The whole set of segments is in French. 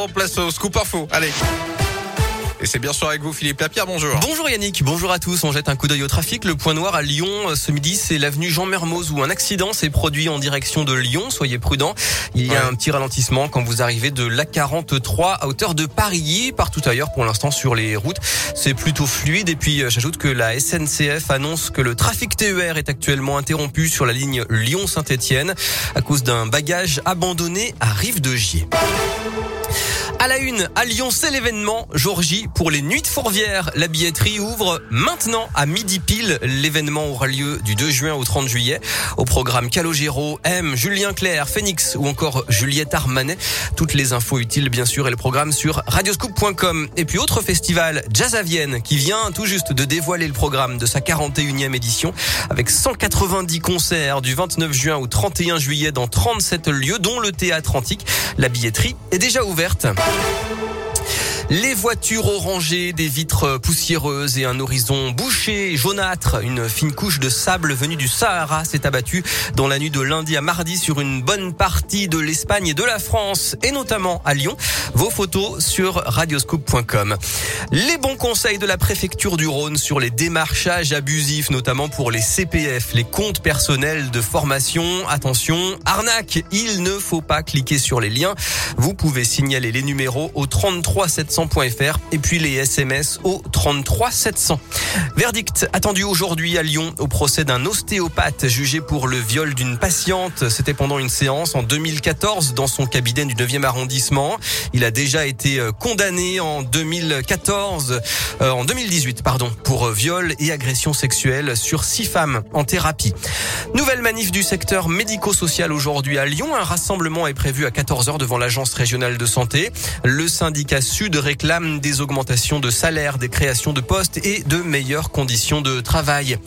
On place au scoop info. Allez. Et c'est bien sûr avec vous Philippe Lapierre, bonjour. Bonjour Yannick, bonjour à tous. On jette un coup d'œil au trafic. Le point noir à Lyon euh, ce midi, c'est l'avenue Jean Mermoz où un accident s'est produit en direction de Lyon. Soyez prudents. Il y a un petit ralentissement quand vous arrivez de l'A43 à hauteur de Paris. Partout ailleurs pour l'instant sur les routes, c'est plutôt fluide. Et puis euh, j'ajoute que la SNCF annonce que le trafic TER est actuellement interrompu sur la ligne Lyon-Saint-Etienne à cause d'un bagage abandonné à Rive de Gier. À la une, à Lyon, c'est l'événement jour J pour les nuits de Fourvière. La billetterie ouvre maintenant à midi pile. L'événement aura lieu du 2 juin au 30 juillet. Au programme Calogero, M, Julien Clerc, Phoenix ou encore Juliette Armanet. Toutes les infos utiles, bien sûr, et le programme sur radioscoop.com. Et puis autre festival, Jazz à Vienne, qui vient tout juste de dévoiler le programme de sa 41e édition avec 190 concerts du 29 juin au 31 juillet dans 37 lieux, dont le théâtre antique. La billetterie est déjà ouverte. Les voitures orangées, des vitres poussiéreuses et un horizon bouché, jaunâtre. Une fine couche de sable venue du Sahara s'est abattue dans la nuit de lundi à mardi sur une bonne partie de l'Espagne et de la France, et notamment à Lyon. Vos photos sur radioscoop.com. Les bons conseils de la préfecture du Rhône sur les démarchages abusifs, notamment pour les CPF, les comptes personnels de formation. Attention, arnaque, il ne faut pas cliquer sur les liens. Vous pouvez signaler les numéros au 33 700 et puis les SMS au 33 700. Verdict attendu aujourd'hui à Lyon au procès d'un ostéopathe jugé pour le viol d'une patiente. C'était pendant une séance en 2014 dans son cabinet du 9e arrondissement. Il a déjà été euh, condamné en 2014, euh, en 2018 pardon, pour euh, viol et agression sexuelle sur six femmes en thérapie. Nouvelle manif du secteur médico-social aujourd'hui à Lyon. Un rassemblement est prévu à 14h devant l'agence régionale de santé. Le syndicat Sud réclament des augmentations de salaire, des créations de postes et de meilleures conditions de travail.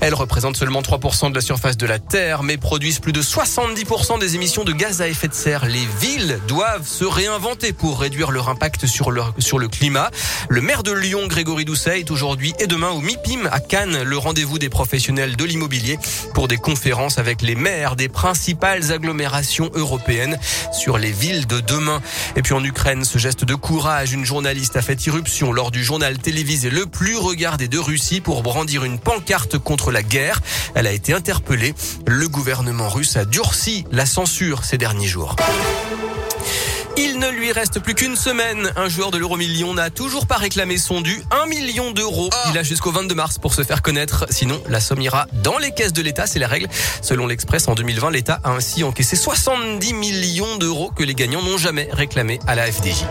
Elles représentent seulement 3% de la surface de la Terre, mais produisent plus de 70% des émissions de gaz à effet de serre. Les villes doivent se réinventer pour réduire leur impact sur le, sur le climat. Le maire de Lyon, Grégory Doucet, est aujourd'hui et demain au MIPIM à Cannes, le rendez-vous des professionnels de l'immobilier pour des conférences avec les maires des principales agglomérations européennes sur les villes de demain. Et puis en Ukraine, ce geste de courage, une une journaliste a fait irruption lors du journal télévisé le plus regardé de Russie pour brandir une pancarte contre la guerre. Elle a été interpellée. Le gouvernement russe a durci la censure ces derniers jours. Il ne lui reste plus qu'une semaine. Un joueur de l'euro million n'a toujours pas réclamé son dû. Un million d'euros. Ah. Il a jusqu'au 22 mars pour se faire connaître. Sinon, la somme ira dans les caisses de l'État. C'est la règle. Selon l'Express, en 2020, l'État a ainsi encaissé 70 millions d'euros que les gagnants n'ont jamais réclamé à la FDJ.